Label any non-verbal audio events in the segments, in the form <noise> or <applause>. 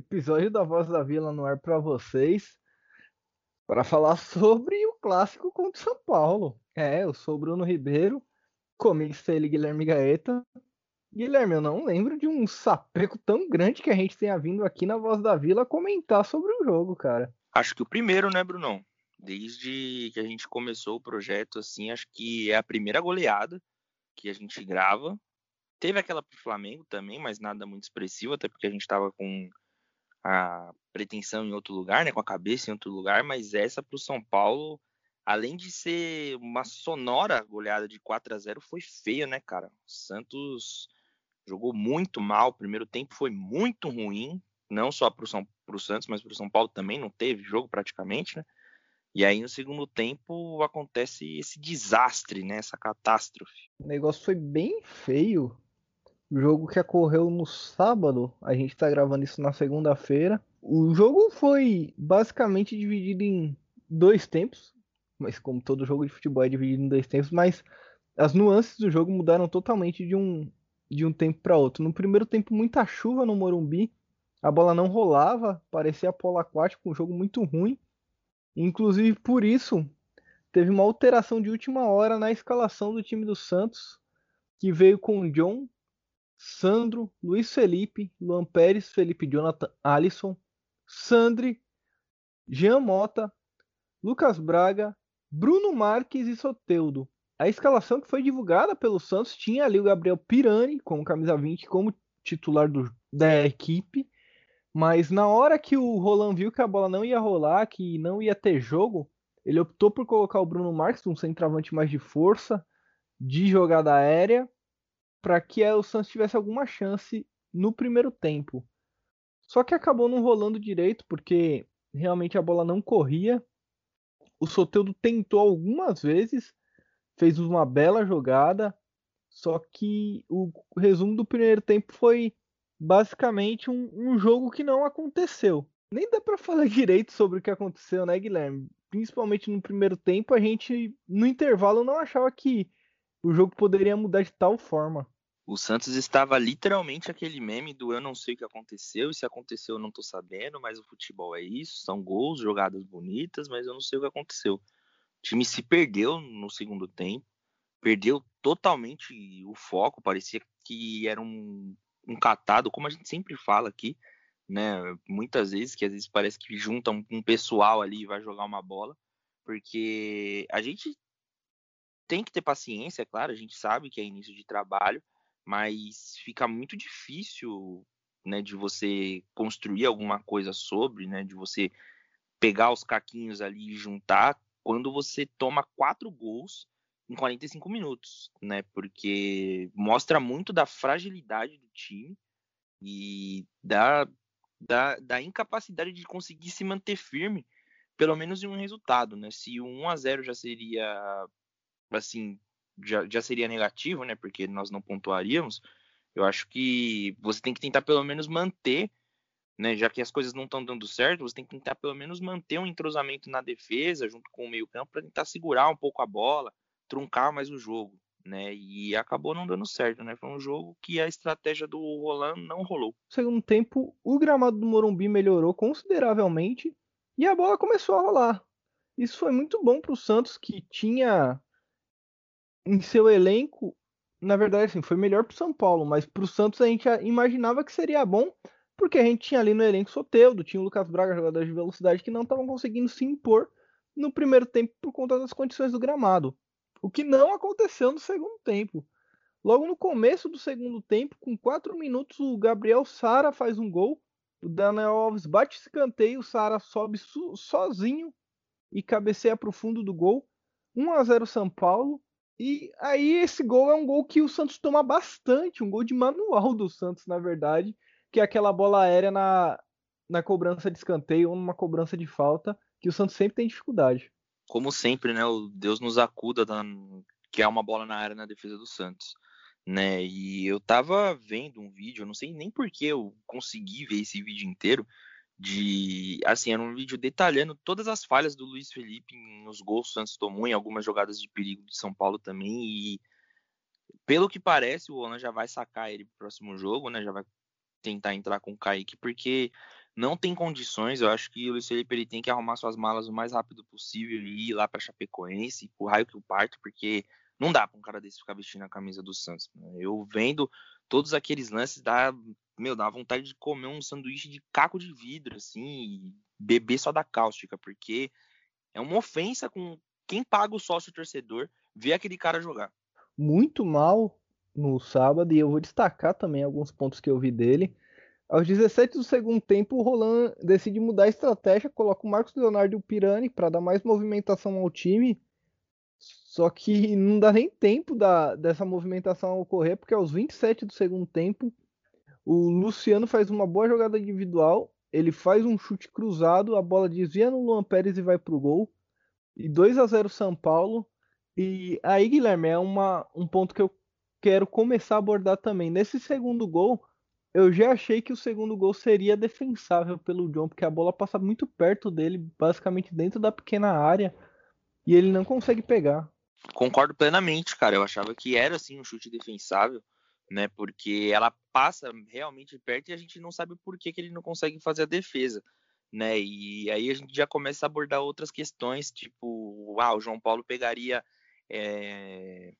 Episódio da Voz da Vila no ar para vocês para falar sobre o clássico contra o São Paulo. É, eu sou o Bruno Ribeiro, comigo ele Guilherme Gaeta. Guilherme, eu não lembro de um sapeco tão grande que a gente tenha vindo aqui na Voz da Vila comentar sobre o jogo, cara. Acho que o primeiro, né, Brunão? Desde que a gente começou o projeto, assim, acho que é a primeira goleada que a gente grava. Teve aquela pro Flamengo também, mas nada muito expressivo, até porque a gente estava com a pretensão em outro lugar, né, com a cabeça em outro lugar, mas essa pro São Paulo, além de ser uma sonora goleada de 4 a 0, foi feia, né, cara? O Santos jogou muito mal, o primeiro tempo foi muito ruim, não só São pro Santos, mas pro São Paulo também não teve jogo praticamente, né? E aí no segundo tempo acontece esse desastre, né? Essa catástrofe. O negócio foi bem feio. O jogo que ocorreu no sábado, a gente tá gravando isso na segunda-feira. O jogo foi basicamente dividido em dois tempos, mas como todo jogo de futebol é dividido em dois tempos, mas as nuances do jogo mudaram totalmente de um, de um tempo para outro. No primeiro tempo, muita chuva no Morumbi, a bola não rolava, parecia polo aquático, um jogo muito ruim. Inclusive por isso teve uma alteração de última hora na escalação do time do Santos, que veio com John, Sandro, Luiz Felipe, Luan Pérez, Felipe Jonathan, Alisson, Sandri, Jean Mota, Lucas Braga, Bruno Marques e Soteudo. A escalação que foi divulgada pelo Santos tinha ali o Gabriel Pirani como camisa 20 como titular do, da equipe mas na hora que o Roland viu que a bola não ia rolar, que não ia ter jogo, ele optou por colocar o Bruno Marques, um centroavante mais de força, de jogada aérea, para que o Santos tivesse alguma chance no primeiro tempo. Só que acabou não rolando direito, porque realmente a bola não corria. O Soteudo tentou algumas vezes, fez uma bela jogada, só que o resumo do primeiro tempo foi basicamente um, um jogo que não aconteceu. Nem dá para <laughs> falar direito sobre o que aconteceu, né, Guilherme? Principalmente no primeiro tempo, a gente no intervalo não achava que o jogo poderia mudar de tal forma. O Santos estava literalmente aquele meme do eu não sei o que aconteceu, e se aconteceu eu não tô sabendo, mas o futebol é isso, são gols, jogadas bonitas, mas eu não sei o que aconteceu. O time se perdeu no segundo tempo, perdeu totalmente o foco, parecia que era um um catado, como a gente sempre fala aqui, né? Muitas vezes, que às vezes parece que junta um, um pessoal ali e vai jogar uma bola, porque a gente tem que ter paciência, é claro, a gente sabe que é início de trabalho, mas fica muito difícil, né, de você construir alguma coisa sobre, né, de você pegar os caquinhos ali e juntar quando você toma quatro gols em 45 minutos, né? Porque mostra muito da fragilidade do time e da, da, da incapacidade de conseguir se manter firme, pelo menos em um resultado, né? Se o 1 a 0 já seria assim, já, já seria negativo, né? Porque nós não pontuaríamos. Eu acho que você tem que tentar pelo menos manter, né? Já que as coisas não estão dando certo, você tem que tentar pelo menos manter um entrosamento na defesa junto com o meio-campo para tentar segurar um pouco a bola, truncar mais o jogo, né? E acabou não dando certo, né? Foi um jogo que a estratégia do Roland não rolou. Segundo tempo, o gramado do Morumbi melhorou consideravelmente e a bola começou a rolar. Isso foi muito bom para o Santos, que tinha em seu elenco, na verdade, assim, foi melhor para o São Paulo, mas para o Santos a gente imaginava que seria bom, porque a gente tinha ali no elenco Soteudo, tinha o Lucas Braga, jogador de velocidade, que não estavam conseguindo se impor no primeiro tempo por conta das condições do gramado. O que não aconteceu no segundo tempo. Logo no começo do segundo tempo, com 4 minutos, o Gabriel Sara faz um gol. O Daniel Alves bate esse canteio, o Sara sobe so sozinho e cabeceia para o fundo do gol. 1 a 0 São Paulo. E aí esse gol é um gol que o Santos toma bastante, um gol de manual do Santos, na verdade, que é aquela bola aérea na, na cobrança de escanteio ou numa cobrança de falta, que o Santos sempre tem dificuldade como sempre, né, o Deus nos acuda, da, que é uma bola na área na defesa do Santos. Né? E eu tava vendo um vídeo, não sei nem por que eu consegui ver esse vídeo inteiro, de assim, era um vídeo detalhando todas as falhas do Luiz Felipe nos gols que o Santos tomou, em algumas jogadas de perigo de São Paulo também, e pelo que parece, o Holland já vai sacar ele pro próximo jogo, né? Já vai tentar entrar com o Kaique, porque não tem condições. Eu acho que o Luiz Felipe ele tem que arrumar suas malas o mais rápido possível e ir lá para Chapecoense, o raio que o parto, porque não dá para um cara desse ficar vestindo a camisa do Santos. Né? Eu vendo todos aqueles lances, dá, meu, dá vontade de comer um sanduíche de caco de vidro, assim, e beber só da cáustica, porque é uma ofensa com quem paga o sócio torcedor ver aquele cara jogar. Muito mal no sábado, e eu vou destacar também alguns pontos que eu vi dele. Aos 17 do segundo tempo, o Roland decide mudar a estratégia, coloca o Marcos Leonardo e o Pirani para dar mais movimentação ao time. Só que não dá nem tempo da, dessa movimentação ocorrer, porque aos 27 do segundo tempo, o Luciano faz uma boa jogada individual, ele faz um chute cruzado, a bola desvia no Luan Pérez e vai para o gol. E 2 a 0 São Paulo. E aí, Guilherme, é uma, um ponto que eu quero começar a abordar também. Nesse segundo gol, eu já achei que o segundo gol seria defensável pelo John, porque a bola passa muito perto dele, basicamente dentro da pequena área, e ele não consegue pegar. Concordo plenamente, cara. Eu achava que era assim um chute defensável, né? Porque ela passa realmente perto e a gente não sabe por que, que ele não consegue fazer a defesa, né? E aí a gente já começa a abordar outras questões, tipo, ah, o João Paulo pegaria é,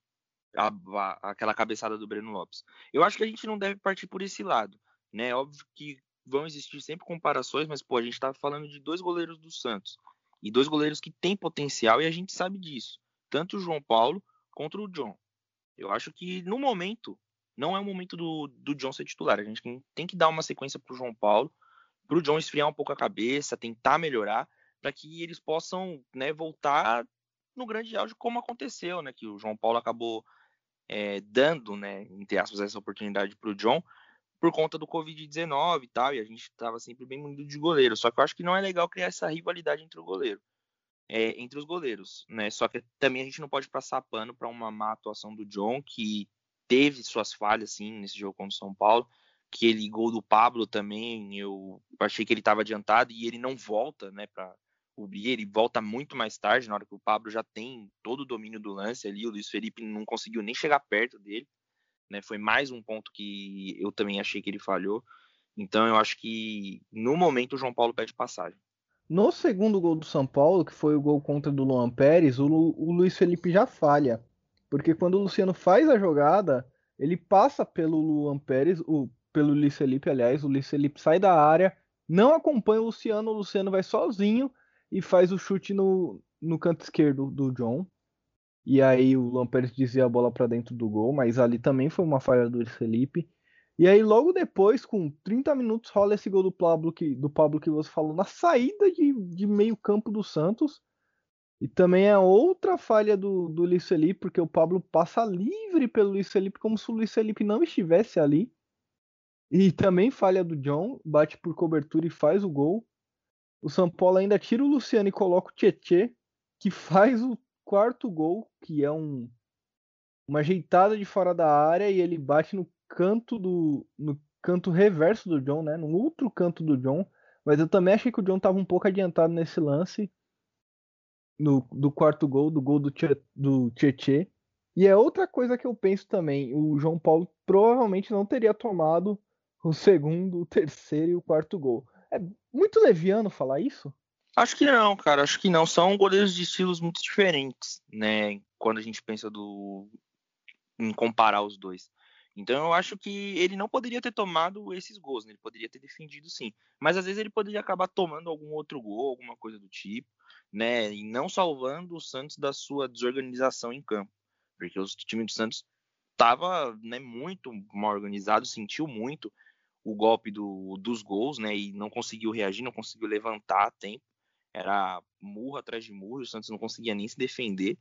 a, a, aquela cabeçada do Breno Lopes. Eu acho que a gente não deve partir por esse lado, né? Óbvio que vão existir sempre comparações, mas pô, a gente tá falando de dois goleiros do Santos e dois goleiros que têm potencial e a gente sabe disso, tanto o João Paulo contra o John. Eu acho que no momento não é o momento do, do John ser titular. A gente tem que dar uma sequência pro João Paulo, pro John esfriar um pouco a cabeça, tentar melhorar, para que eles possam né, voltar no grande auge como aconteceu, né? Que o João Paulo acabou é, dando, né, entre aspas, essa oportunidade para o John por conta do Covid-19 e tal, e a gente estava sempre bem munido de goleiro. Só que eu acho que não é legal criar essa rivalidade entre o goleiro, é, entre os goleiros, né? Só que também a gente não pode passar pano para uma má atuação do John, que teve suas falhas, sim, nesse jogo contra o São Paulo. Que ele gol do Pablo também, eu achei que ele estava adiantado e ele não volta, né, para cobrir, ele volta muito mais tarde, na hora que o Pablo já tem todo o domínio do lance ali, o Luiz Felipe não conseguiu nem chegar perto dele, né? Foi mais um ponto que eu também achei que ele falhou. Então eu acho que no momento o João Paulo pede passagem. No segundo gol do São Paulo, que foi o gol contra do Luan Pérez, o, Lu, o Luiz Felipe já falha. Porque quando o Luciano faz a jogada, ele passa pelo Luan Pérez, o, pelo Luiz Felipe, aliás, o Luiz Felipe sai da área, não acompanha o Luciano, o Luciano vai sozinho e faz o chute no, no canto esquerdo do John. E aí o Lampert dizia a bola para dentro do gol, mas ali também foi uma falha do Felipe. E aí logo depois, com 30 minutos, rola esse gol do Pablo que, do Pablo que você falou na saída de, de meio campo do Santos. E também é outra falha do, do Luiz Felipe, porque o Pablo passa livre pelo Luiz Felipe, como se o Luiz Felipe não estivesse ali. E também falha do John, bate por cobertura e faz o gol. O São Paulo ainda tira o Luciano e coloca o Tietê, que faz o quarto gol, que é um, uma ajeitada de fora da área e ele bate no canto do no canto reverso do John, né? No outro canto do John. Mas eu também achei que o John estava um pouco adiantado nesse lance no, do quarto gol, do gol do, Tche, do Tietê. E é outra coisa que eu penso também, o João Paulo provavelmente não teria tomado o segundo, o terceiro e o quarto gol. É muito leviano falar isso? Acho que não, cara. Acho que não. São goleiros de estilos muito diferentes, né? Quando a gente pensa do em comparar os dois. Então eu acho que ele não poderia ter tomado esses gols, né? ele poderia ter defendido sim, mas às vezes ele poderia acabar tomando algum outro gol, alguma coisa do tipo, né? E não salvando o Santos da sua desorganização em campo, porque o time do Santos estava né, muito mal organizado, sentiu muito, o golpe do, dos gols, né? E não conseguiu reagir, não conseguiu levantar a tempo. Era murro atrás de murro, o Santos não conseguia nem se defender,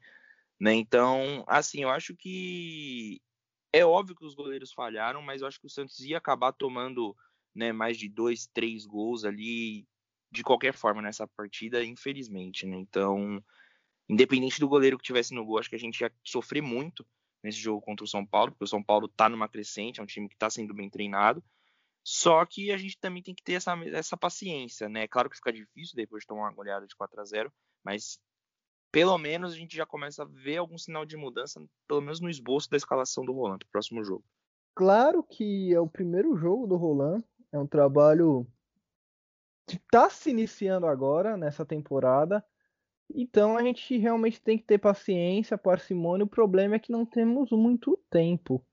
né? Então, assim, eu acho que é óbvio que os goleiros falharam, mas eu acho que o Santos ia acabar tomando né, mais de dois, três gols ali de qualquer forma nessa partida, infelizmente, né? Então, independente do goleiro que tivesse no gol, acho que a gente ia sofrer muito nesse jogo contra o São Paulo, porque o São Paulo tá numa crescente, é um time que tá sendo bem treinado. Só que a gente também tem que ter essa, essa paciência, né? Claro que fica difícil depois de tomar uma goleada de 4 a 0 mas pelo menos a gente já começa a ver algum sinal de mudança, pelo menos no esboço da escalação do Roland para próximo jogo. Claro que é o primeiro jogo do Roland, é um trabalho que está se iniciando agora nessa temporada. Então a gente realmente tem que ter paciência, parcimônia. O problema é que não temos muito tempo.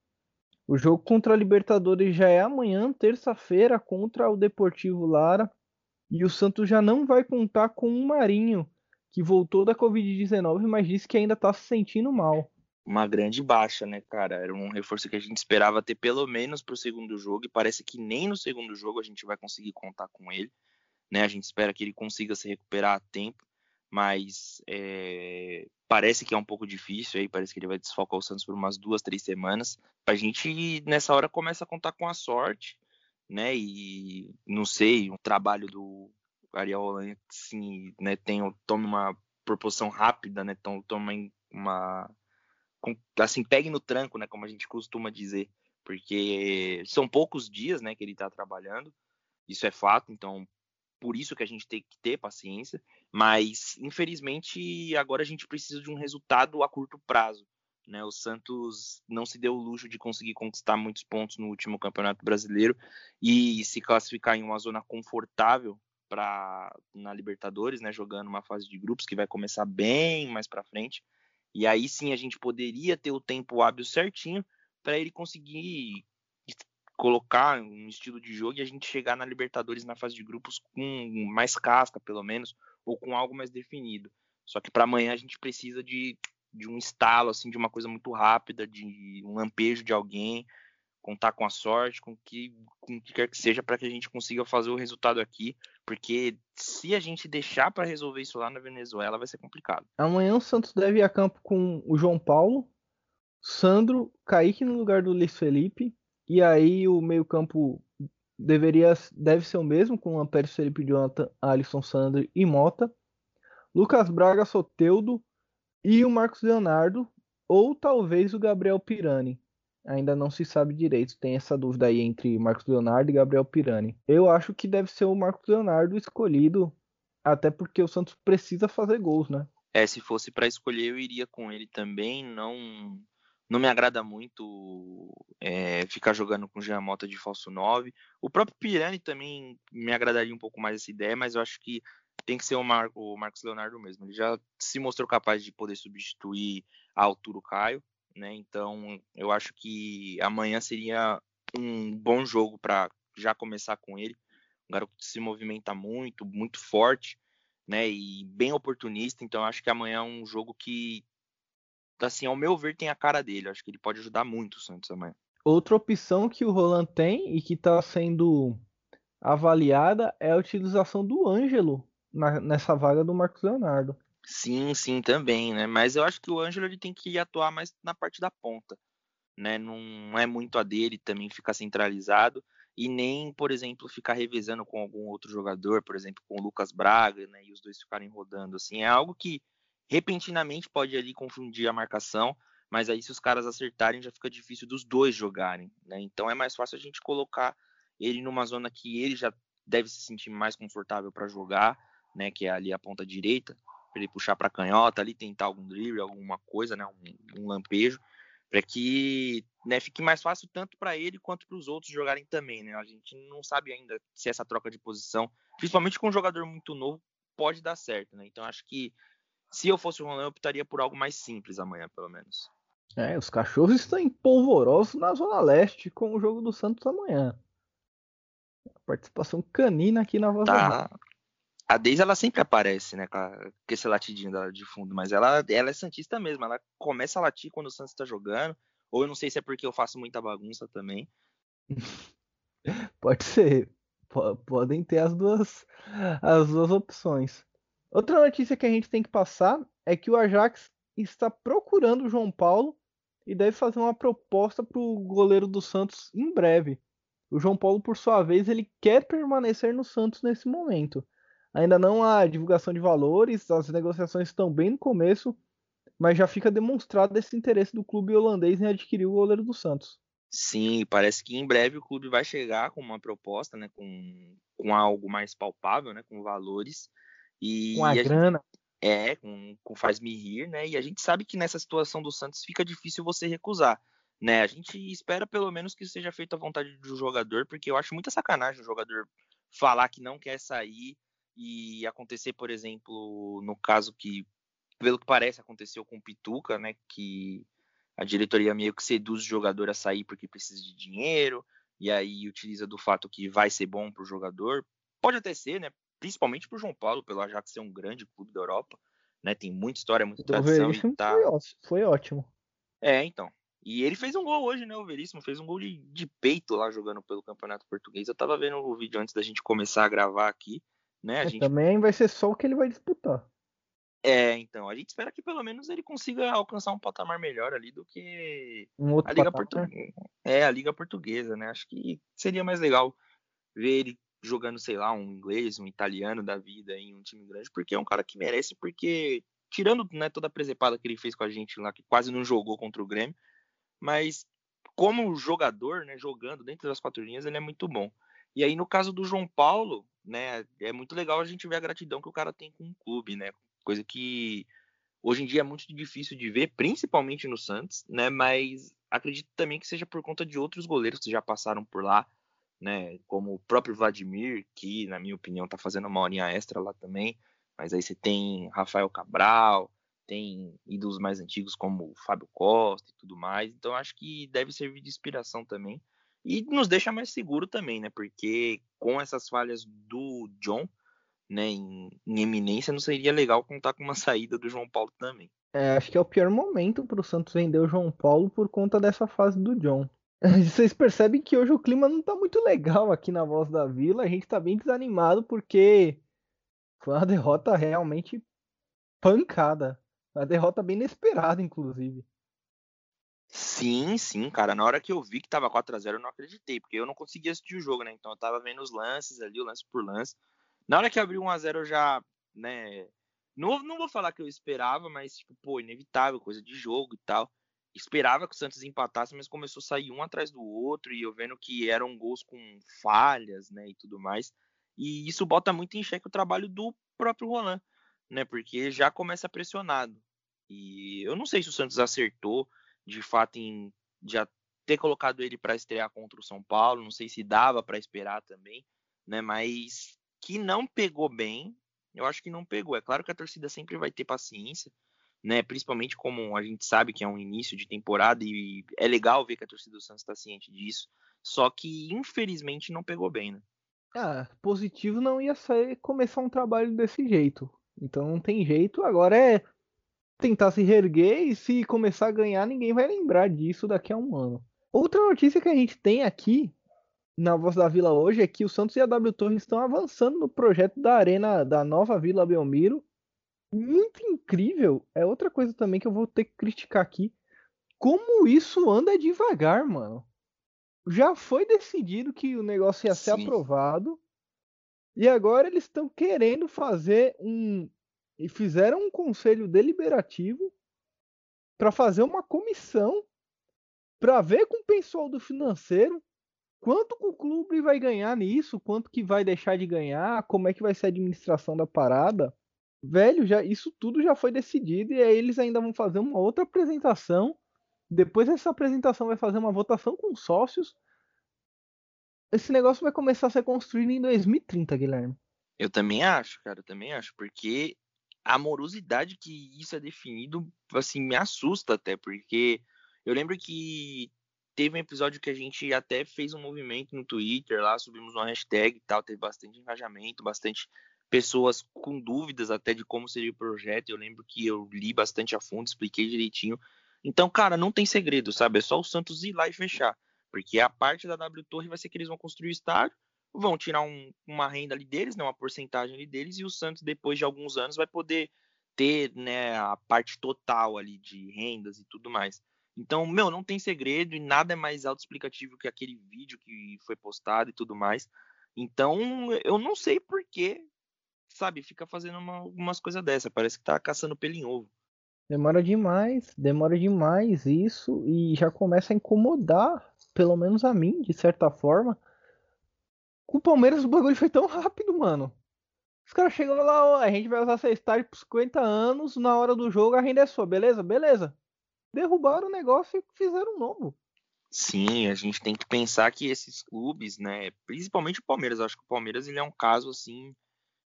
O jogo contra a Libertadores já é amanhã, terça-feira, contra o Deportivo Lara. E o Santos já não vai contar com o Marinho, que voltou da Covid-19, mas disse que ainda está se sentindo mal. Uma grande baixa, né, cara? Era um reforço que a gente esperava ter pelo menos para o segundo jogo, e parece que nem no segundo jogo a gente vai conseguir contar com ele. Né? A gente espera que ele consiga se recuperar a tempo, mas é, parece que é um pouco difícil aí, parece que ele vai desfocar o Santos por umas duas, três semanas. A gente nessa hora começa a contar com a sorte, né? E não sei, o trabalho do Ariel Roland, sim, né, tem tome uma proporção rápida, né? Então toma uma assim, pegue no tranco, né, como a gente costuma dizer, porque são poucos dias, né, que ele está trabalhando. Isso é fato, então por isso que a gente tem que ter paciência, mas infelizmente agora a gente precisa de um resultado a curto prazo. Né? O Santos não se deu o luxo de conseguir conquistar muitos pontos no último Campeonato Brasileiro e se classificar em uma zona confortável para na Libertadores, né, jogando uma fase de grupos que vai começar bem mais para frente. E aí sim a gente poderia ter o tempo hábil certinho para ele conseguir colocar um estilo de jogo e a gente chegar na Libertadores na fase de grupos com mais casca, pelo menos, ou com algo mais definido. Só que para amanhã a gente precisa de, de um estalo, assim, de uma coisa muito rápida, de um lampejo de alguém, contar com a sorte, com que, com que quer que seja, para que a gente consiga fazer o resultado aqui, porque se a gente deixar para resolver isso lá na Venezuela, vai ser complicado. Amanhã o Santos deve ir a campo com o João Paulo, Sandro, Kaique no lugar do Luiz Felipe, e aí o meio-campo deveria deve ser o mesmo com Ampere Felipe Jonathan, Alisson Sandro e Mota. Lucas Braga, Soteudo e o Marcos Leonardo ou talvez o Gabriel Pirani. Ainda não se sabe direito, tem essa dúvida aí entre Marcos Leonardo e Gabriel Pirani. Eu acho que deve ser o Marcos Leonardo escolhido, até porque o Santos precisa fazer gols, né? É, se fosse para escolher eu iria com ele também, não não me agrada muito é, ficar jogando com Jean Mota de falso 9. O próprio Pirani também me agradaria um pouco mais essa ideia, mas eu acho que tem que ser o, Mar o Marcos Leonardo mesmo. Ele já se mostrou capaz de poder substituir a altura o Caio, né? Então eu acho que amanhã seria um bom jogo para já começar com ele. Um garoto se movimenta muito, muito forte, né? E bem oportunista. Então acho que amanhã é um jogo que assim, ao meu ver, tem a cara dele. Acho que ele pode ajudar muito o Santos amanhã. Outra opção que o Roland tem e que está sendo avaliada é a utilização do Ângelo na, nessa vaga do Marcos Leonardo. Sim, sim, também, né? Mas eu acho que o Ângelo ele tem que atuar mais na parte da ponta, né? Não é muito a dele também ficar centralizado e nem, por exemplo, ficar revezando com algum outro jogador, por exemplo, com o Lucas Braga, né? E os dois ficarem rodando assim. É algo que repentinamente pode ali confundir a marcação, mas aí se os caras acertarem já fica difícil dos dois jogarem, né? Então é mais fácil a gente colocar ele numa zona que ele já deve se sentir mais confortável para jogar, né? Que é ali a ponta direita, para ele puxar para canhota, ali tentar algum drible, alguma coisa, né? Um, um lampejo, para que né, fique mais fácil tanto para ele quanto para os outros jogarem também, né? A gente não sabe ainda se essa troca de posição, principalmente com um jogador muito novo, pode dar certo, né? Então acho que se eu fosse o Roland, eu optaria por algo mais simples amanhã, pelo menos. É, os cachorros estão em polvoroso na Zona Leste com o jogo do Santos amanhã. Participação canina aqui na voz tá. A Deise, ela sempre aparece, né, com, esse latidinho dela de fundo, mas ela, ela é santista mesmo, ela começa a latir quando o Santos tá jogando, ou eu não sei se é porque eu faço muita bagunça também. <laughs> Pode ser, podem ter as duas, as duas opções. Outra notícia que a gente tem que passar é que o Ajax está procurando o João Paulo e deve fazer uma proposta para o goleiro do Santos em breve. O João Paulo, por sua vez, ele quer permanecer no Santos nesse momento. Ainda não há divulgação de valores, as negociações estão bem no começo, mas já fica demonstrado esse interesse do clube holandês em adquirir o goleiro do Santos. Sim, parece que em breve o clube vai chegar com uma proposta, né, com, com algo mais palpável, né, com valores. E com a, a grana. Gente, É, com, com faz-me rir, né? E a gente sabe que nessa situação do Santos fica difícil você recusar, né? A gente espera pelo menos que seja feito à vontade do jogador, porque eu acho muita sacanagem o jogador falar que não quer sair e acontecer, por exemplo, no caso que, pelo que parece, aconteceu com o Pituca, né? Que a diretoria meio que seduz o jogador a sair porque precisa de dinheiro, e aí utiliza do fato que vai ser bom para o jogador. Pode até ser, né? Principalmente para o João Paulo, pelo Ajax ser um grande clube da Europa, né? Tem muita história, muita tradição. E tá... foi, ótimo. É, então. E ele fez um gol hoje, né? O Veríssimo fez um gol de, de peito lá jogando pelo Campeonato Português. Eu tava vendo o vídeo antes da gente começar a gravar aqui, né? A é, gente... Também vai ser só o que ele vai disputar. É, então, a gente espera que pelo menos ele consiga alcançar um patamar melhor ali do que um outro a Liga Portuguesa. É, a Liga Portuguesa, né? Acho que seria mais legal ver ele jogando, sei lá, um inglês, um italiano da vida em um time grande, porque é um cara que merece, porque tirando né, toda a presepada que ele fez com a gente lá, que quase não jogou contra o Grêmio, mas como jogador, né, jogando dentro das quatro linhas, ele é muito bom. E aí, no caso do João Paulo, né, é muito legal a gente ver a gratidão que o cara tem com o clube, né, coisa que hoje em dia é muito difícil de ver, principalmente no Santos, né? Mas acredito também que seja por conta de outros goleiros que já passaram por lá, né? Como o próprio Vladimir, que na minha opinião tá fazendo uma horinha extra lá também. Mas aí você tem Rafael Cabral, tem ídolos mais antigos como Fábio Costa e tudo mais. Então acho que deve servir de inspiração também. E nos deixa mais seguro também, né? Porque com essas falhas do John, né, em, em, eminência, não seria legal contar com uma <laughs> saída do João Paulo também. É, acho que é o pior momento para o Santos vender o João Paulo por conta dessa fase do John. <laughs> Vocês percebem que hoje o clima não está muito legal aqui na Voz da Vila. A gente está bem desanimado porque foi uma derrota realmente pancada. Uma derrota bem inesperada, inclusive. Sim, sim, cara. Na hora que eu vi que tava 4 a 0 eu não acreditei, porque eu não conseguia assistir o jogo, né? Então eu tava vendo os lances ali, o lance por lance. Na hora que abriu 1x0 eu já, né. Não, não vou falar que eu esperava, mas, tipo, pô, inevitável, coisa de jogo e tal. Esperava que o Santos empatasse, mas começou a sair um atrás do outro, e eu vendo que eram gols com falhas, né, e tudo mais. E isso bota muito em xeque o trabalho do próprio Roland, né, porque já começa pressionado. E eu não sei se o Santos acertou, de fato, em já ter colocado ele para estrear contra o São Paulo, não sei se dava para esperar também, né, mas que não pegou bem, eu acho que não pegou. É claro que a torcida sempre vai ter paciência, né? Principalmente como a gente sabe que é um início de temporada e é legal ver que a torcida do Santos está ciente disso. Só que infelizmente não pegou bem, né? Ah, positivo não ia ser começar um trabalho desse jeito. Então não tem jeito. Agora é tentar se reerguer e se começar a ganhar, ninguém vai lembrar disso daqui a um ano. Outra notícia que a gente tem aqui na Voz da Vila hoje é que o Santos e a W Torre estão avançando no projeto da arena da nova Vila Belmiro. Muito incrível. É outra coisa também que eu vou ter que criticar aqui. Como isso anda devagar, mano. Já foi decidido que o negócio ia ser Sim. aprovado. E agora eles estão querendo fazer um. E fizeram um conselho deliberativo para fazer uma comissão para ver com o pessoal do financeiro quanto o clube vai ganhar nisso, quanto que vai deixar de ganhar, como é que vai ser a administração da parada. Velho, já isso tudo já foi decidido e aí eles ainda vão fazer uma outra apresentação. Depois dessa apresentação vai fazer uma votação com sócios. Esse negócio vai começar a ser construído em 2030, Guilherme. Eu também acho, cara, eu também acho, porque a morosidade que isso é definido, assim, me assusta até, porque eu lembro que teve um episódio que a gente até fez um movimento no Twitter lá, subimos uma hashtag e tal, teve bastante engajamento, bastante pessoas com dúvidas até de como seria o projeto. Eu lembro que eu li bastante a fundo, expliquei direitinho. Então, cara, não tem segredo, sabe? É só o Santos ir lá e fechar. Porque a parte da W Torre vai ser que eles vão construir o estádio, vão tirar um, uma renda ali deles, né, uma porcentagem ali deles, e o Santos, depois de alguns anos, vai poder ter né, a parte total ali de rendas e tudo mais. Então, meu, não tem segredo e nada é mais autoexplicativo que aquele vídeo que foi postado e tudo mais. Então, eu não sei por que, sabe, fica fazendo uma, umas coisas dessa. Parece que tá caçando pelo em ovo. Demora demais, demora demais isso e já começa a incomodar, pelo menos a mim, de certa forma. Com o Palmeiras o bagulho foi tão rápido, mano. Os caras chegam lá, ó, a gente vai usar seu estádio por 50 anos, na hora do jogo a renda é sua, beleza? Beleza. Derrubaram o negócio e fizeram um novo. Sim, a gente tem que pensar que esses clubes, né, principalmente o Palmeiras, acho que o Palmeiras ele é um caso assim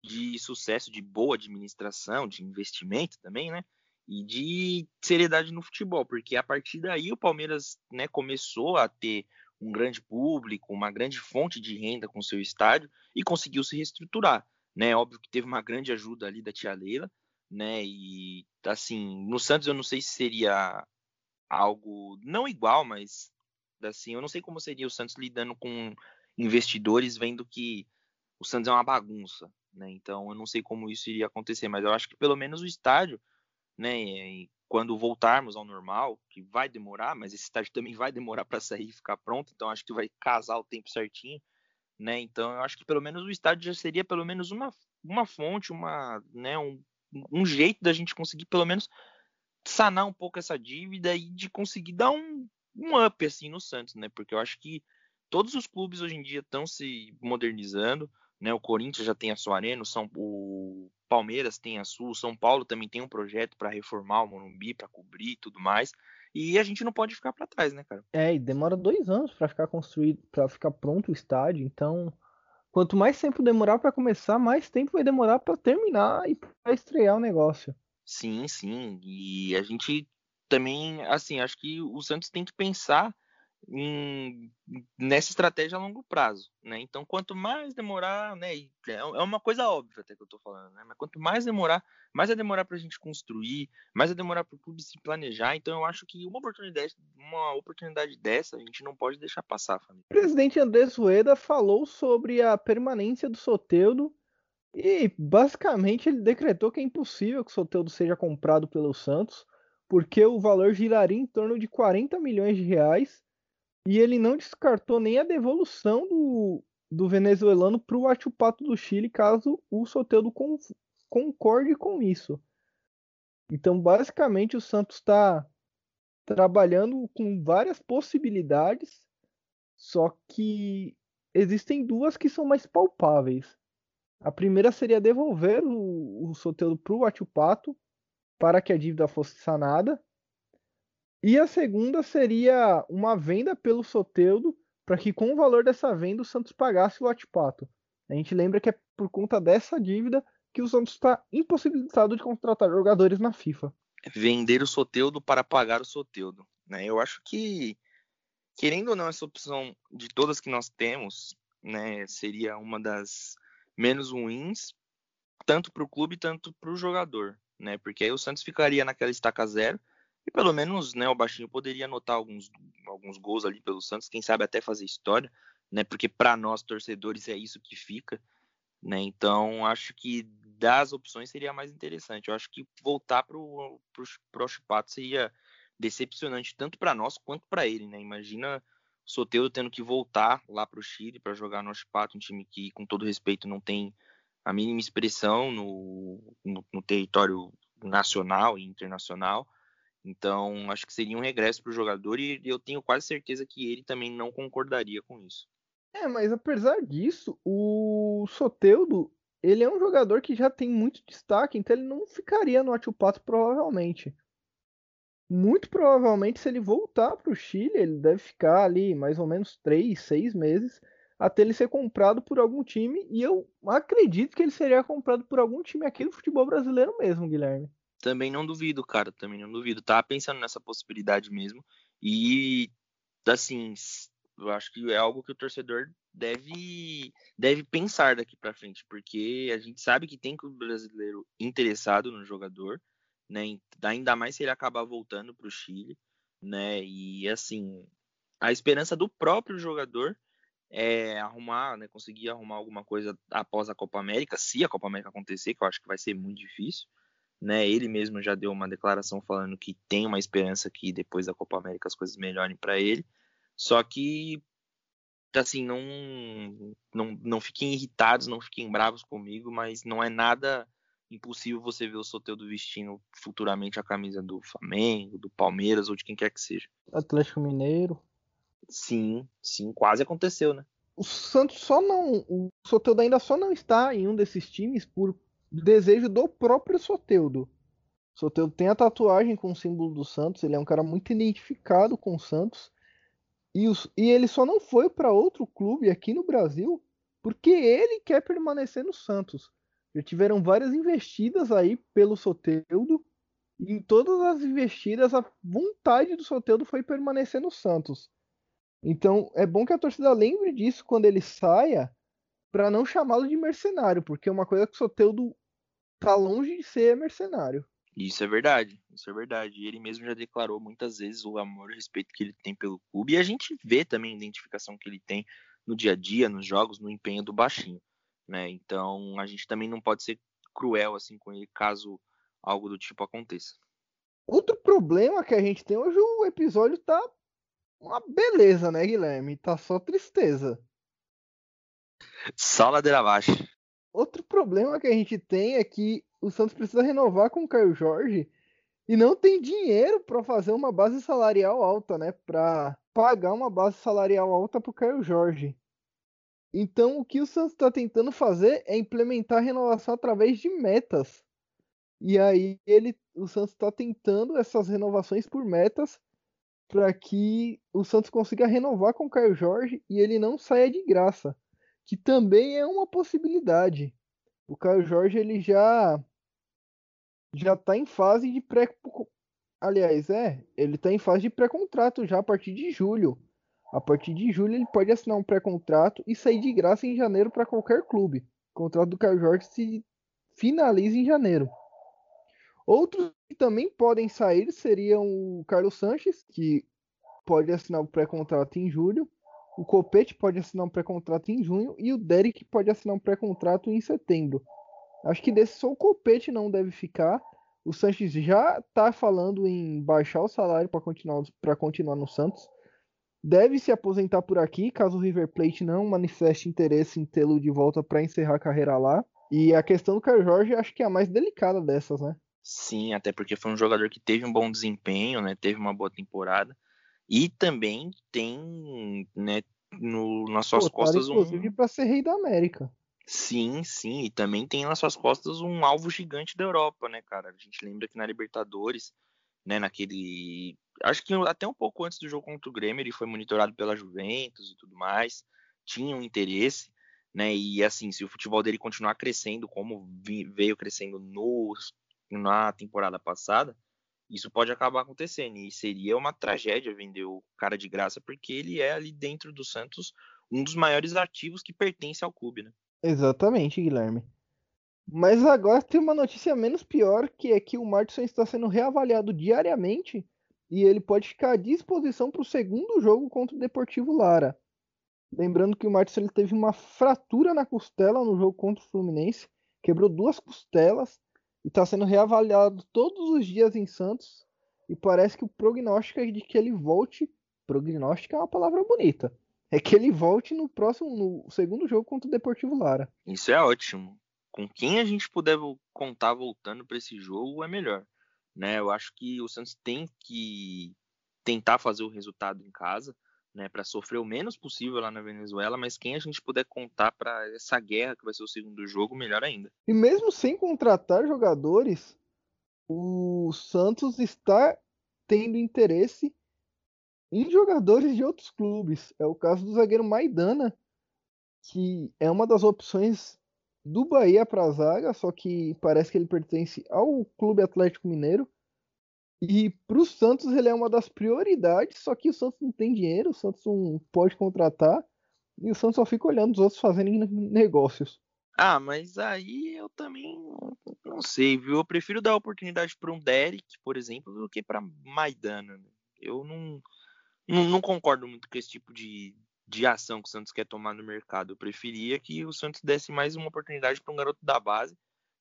de sucesso, de boa administração, de investimento também, né? E de seriedade no futebol, porque a partir daí o Palmeiras, né, começou a ter um grande público, uma grande fonte de renda com seu estádio e conseguiu se reestruturar, né? Óbvio que teve uma grande ajuda ali da tia Leila, né? E assim, no Santos eu não sei se seria algo não igual, mas assim, eu não sei como seria o Santos lidando com investidores vendo que o Santos é uma bagunça, né? Então eu não sei como isso iria acontecer, mas eu acho que pelo menos o estádio, né, quando voltarmos ao normal, que vai demorar, mas esse estádio também vai demorar para sair e ficar pronto, então acho que vai casar o tempo certinho, né? Então eu acho que pelo menos o estádio já seria pelo menos uma, uma fonte, uma, né, um, um jeito da gente conseguir pelo menos sanar um pouco essa dívida e de conseguir dar um, um up assim no Santos, né? Porque eu acho que todos os clubes hoje em dia estão se modernizando, né? O Corinthians já tem a sua arena, o, São, o Palmeiras tem a sua, o São Paulo também tem um projeto para reformar o Morumbi, para cobrir e tudo mais. E a gente não pode ficar para trás, né, cara? É, e demora dois anos para ficar construído, para ficar pronto o estádio. Então, quanto mais tempo demorar para começar, mais tempo vai demorar para terminar e para estrear o negócio. Sim, sim. E a gente também, assim, acho que o Santos tem que pensar em, nessa estratégia a longo prazo, né? Então, quanto mais demorar, né? É, é uma coisa óbvia até que eu tô falando, né? Mas quanto mais demorar, mais vai demorar para a gente construir, mais vai demorar para o clube se planejar. Então, eu acho que uma oportunidade, uma oportunidade dessa a gente não pode deixar passar, família. O presidente André Rueda falou sobre a permanência do Soteudo e basicamente ele decretou que é impossível que o Soteldo seja comprado pelo Santos, porque o valor giraria em torno de 40 milhões de reais. E ele não descartou nem a devolução do, do venezuelano para o Achupato do Chile, caso o Soteldo com, concorde com isso. Então, basicamente, o Santos está trabalhando com várias possibilidades, só que existem duas que são mais palpáveis. A primeira seria devolver o, o Soteldo para o Atiupato para que a dívida fosse sanada. E a segunda seria uma venda pelo Soteldo para que com o valor dessa venda o Santos pagasse o Atipato. A gente lembra que é por conta dessa dívida que o Santos está impossibilitado de contratar jogadores na FIFA. Vender o Soteudo para pagar o Soteudo. Né? Eu acho que, querendo ou não, essa opção de todas que nós temos, né, seria uma das menos ruins, tanto para o clube tanto para o jogador, né? Porque aí o Santos ficaria naquela estaca zero e pelo menos, né, o baixinho poderia anotar alguns alguns gols ali pelo Santos, quem sabe até fazer história, né? Porque para nós torcedores é isso que fica, né? Então acho que das opções seria mais interessante. Eu acho que voltar para o Chipato seria decepcionante tanto para nós quanto para ele, né? Imagina Soteudo tendo que voltar lá para o Chile para jogar no Chipato, um time que, com todo respeito, não tem a mínima expressão no, no, no território nacional e internacional. Então, acho que seria um regresso para o jogador e eu tenho quase certeza que ele também não concordaria com isso. É, mas apesar disso, o Soteudo, ele é um jogador que já tem muito destaque, então ele não ficaria no Atiupato provavelmente muito provavelmente, se ele voltar para o Chile, ele deve ficar ali mais ou menos 3, 6 meses até ele ser comprado por algum time. E eu acredito que ele seria comprado por algum time aqui do futebol brasileiro mesmo, Guilherme. Também não duvido, cara. Também não duvido. Tava pensando nessa possibilidade mesmo. E, assim, eu acho que é algo que o torcedor deve, deve pensar daqui para frente, porque a gente sabe que tem clube brasileiro interessado no jogador né? Ainda mais se ele acabar voltando para o Chile, né? E assim, a esperança do próprio jogador é arrumar, né? Conseguir arrumar alguma coisa após a Copa América, se a Copa América acontecer, que eu acho que vai ser muito difícil, né? Ele mesmo já deu uma declaração falando que tem uma esperança que depois da Copa América as coisas melhorem para ele. Só que assim, não, não não fiquem irritados, não fiquem bravos comigo, mas não é nada impossível você ver o Soteldo vestindo futuramente a camisa do Flamengo, do Palmeiras ou de quem quer que seja. Atlético Mineiro. Sim, sim, quase aconteceu, né? o Santos só não. O Soteudo ainda só não está em um desses times por desejo do próprio Soteudo. Soteudo tem a tatuagem com o símbolo do Santos, ele é um cara muito identificado com o Santos. E, os, e ele só não foi para outro clube aqui no Brasil porque ele quer permanecer no Santos. Já tiveram várias investidas aí pelo Soteudo. E em todas as investidas, a vontade do Soteudo foi permanecer no Santos. Então é bom que a torcida lembre disso quando ele saia, para não chamá-lo de mercenário, porque é uma coisa que o Soteudo tá longe de ser mercenário. Isso é verdade, isso é verdade. E ele mesmo já declarou muitas vezes o amor e respeito que ele tem pelo clube. E a gente vê também a identificação que ele tem no dia a dia, nos jogos, no empenho do baixinho. Né? Então a gente também não pode ser cruel assim com ele caso algo do tipo aconteça. Outro problema que a gente tem hoje, o episódio tá uma beleza, né, Guilherme? Tá só tristeza. Só ladeira abaixo. Outro problema que a gente tem é que o Santos precisa renovar com o Caio Jorge e não tem dinheiro para fazer uma base salarial alta, né? Para pagar uma base salarial alta para o Caio Jorge. Então, o que o Santos está tentando fazer é implementar a renovação através de metas. E aí ele, o Santos está tentando essas renovações por metas para que o Santos consiga renovar com o Caio Jorge e ele não saia de graça, que também é uma possibilidade. O Caio Jorge ele já já está em fase de pré aliás, é, ele está em fase de pré-contrato já a partir de julho. A partir de julho ele pode assinar um pré-contrato e sair de graça em janeiro para qualquer clube. O contrato do Caio Jorge se finaliza em janeiro. Outros que também podem sair seriam o Carlos Sanches, que pode assinar o pré-contrato em julho, o Copete pode assinar um pré-contrato em junho e o Derek pode assinar um pré-contrato em setembro. Acho que desse só o Copete não deve ficar. O Sanches já está falando em baixar o salário para continuar, continuar no Santos. Deve se aposentar por aqui, caso o River Plate não manifeste interesse em tê-lo de volta para encerrar a carreira lá. E a questão do Caio Jorge acho que é a mais delicada dessas, né? Sim, até porque foi um jogador que teve um bom desempenho, né? Teve uma boa temporada. E também tem, né, no, nas suas Pô, costas um. Inclusive para ser rei da América. Sim, sim, e também tem nas suas costas um alvo gigante da Europa, né, cara? A gente lembra que na Libertadores, né, naquele. Acho que até um pouco antes do jogo contra o Grêmio, ele foi monitorado pela Juventus e tudo mais, tinha um interesse, né? E assim, se o futebol dele continuar crescendo como veio crescendo no na temporada passada, isso pode acabar acontecendo. E seria uma tragédia vender o cara de graça, porque ele é ali dentro do Santos um dos maiores ativos que pertence ao clube, né? Exatamente, Guilherme. Mas agora tem uma notícia menos pior, que é que o Martinson está sendo reavaliado diariamente e ele pode ficar à disposição para o segundo jogo contra o Deportivo Lara. Lembrando que o Martinson ele teve uma fratura na costela no jogo contra o Fluminense, quebrou duas costelas e está sendo reavaliado todos os dias em Santos. E parece que o prognóstico é de que ele volte. Prognóstico é uma palavra bonita. É que ele volte no próximo, no segundo jogo contra o Deportivo Lara. Isso é ótimo. Com quem a gente puder contar voltando para esse jogo é melhor. Né? Eu acho que o Santos tem que tentar fazer o resultado em casa né, para sofrer o menos possível lá na Venezuela, mas quem a gente puder contar para essa guerra que vai ser o segundo jogo, melhor ainda. E mesmo sem contratar jogadores, o Santos está tendo interesse em jogadores de outros clubes. É o caso do zagueiro Maidana, que é uma das opções do Bahia para a zaga, só que parece que ele pertence ao Clube Atlético Mineiro. E para o Santos ele é uma das prioridades, só que o Santos não tem dinheiro, o Santos não pode contratar e o Santos só fica olhando os outros fazerem negócios. Ah, mas aí eu também não sei, viu? Eu prefiro dar oportunidade para um Derek, por exemplo, do que para Maidana. Né? Eu não, não, não, concordo muito com esse tipo de, de ação que o Santos quer tomar no mercado. Eu preferia que o Santos desse mais uma oportunidade para um garoto da base,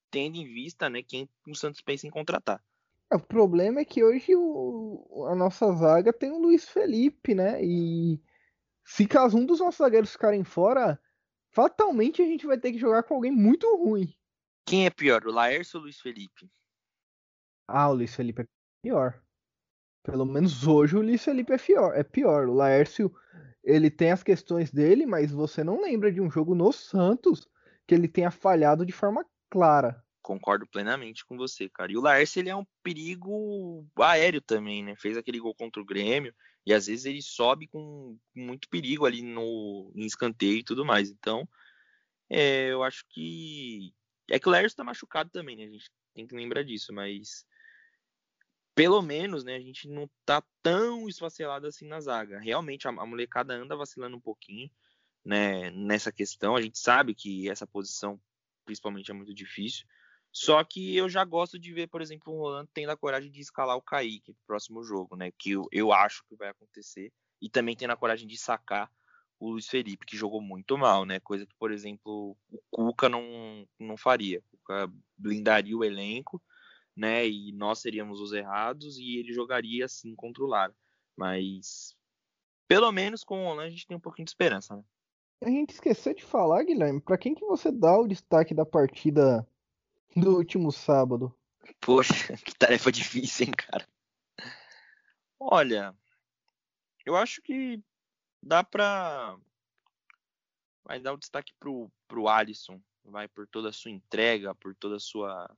tendo em vista né, quem o Santos pensa em contratar. O problema é que hoje o, a nossa zaga tem o Luiz Felipe, né? E se caso um dos nossos zagueiros ficarem fora, fatalmente a gente vai ter que jogar com alguém muito ruim. Quem é pior, o Laércio ou o Luiz Felipe? Ah, o Luiz Felipe é pior. Pelo menos hoje o Luiz Felipe é pior. É pior. O Laércio, ele tem as questões dele, mas você não lembra de um jogo no Santos que ele tenha falhado de forma clara. Concordo plenamente com você, cara. E o Laércio, ele é um perigo aéreo também, né? Fez aquele gol contra o Grêmio e às vezes ele sobe com muito perigo ali no escanteio e tudo mais. Então, é, eu acho que é que o Laércio tá machucado também, né? A gente tem que lembrar disso, mas pelo menos, né, a gente não tá tão esfacelado assim na zaga. Realmente a, a molecada anda vacilando um pouquinho, né, nessa questão. A gente sabe que essa posição principalmente é muito difícil. Só que eu já gosto de ver, por exemplo, o Rolando tendo a coragem de escalar o Kaique pro próximo jogo, né? Que eu, eu acho que vai acontecer. E também tendo a coragem de sacar o Luiz Felipe, que jogou muito mal, né? Coisa que, por exemplo, o Cuca não, não faria. O Cuca blindaria o elenco, né? E nós seríamos os errados e ele jogaria assim contra o Lara. Mas pelo menos com o Holanda a gente tem um pouquinho de esperança, né? A gente esqueceu de falar, Guilherme, para quem que você dá o destaque da partida do último sábado. Poxa, <laughs> que tarefa difícil, hein, cara. Olha, eu acho que dá pra. Vai dar o destaque pro, pro Alisson. Vai por toda a sua entrega, por toda a sua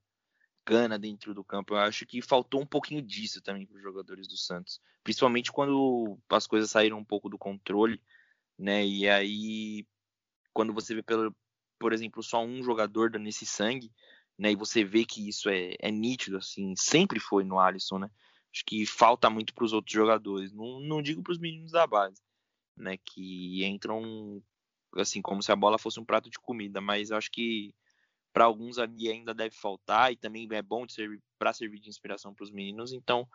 gana dentro do campo. Eu acho que faltou um pouquinho disso também para os jogadores do Santos. Principalmente quando as coisas saíram um pouco do controle, né? E aí, quando você vê, pelo, por exemplo, só um jogador dando esse sangue, né? E você vê que isso é, é nítido, assim, sempre foi no Alisson, né? Acho que falta muito para os outros jogadores. Não, não digo para os meninos da base, né? Que entram assim como se a bola fosse um prato de comida, mas acho que para alguns ali ainda deve faltar e também é bom servir para servir de inspiração para os meninos. Então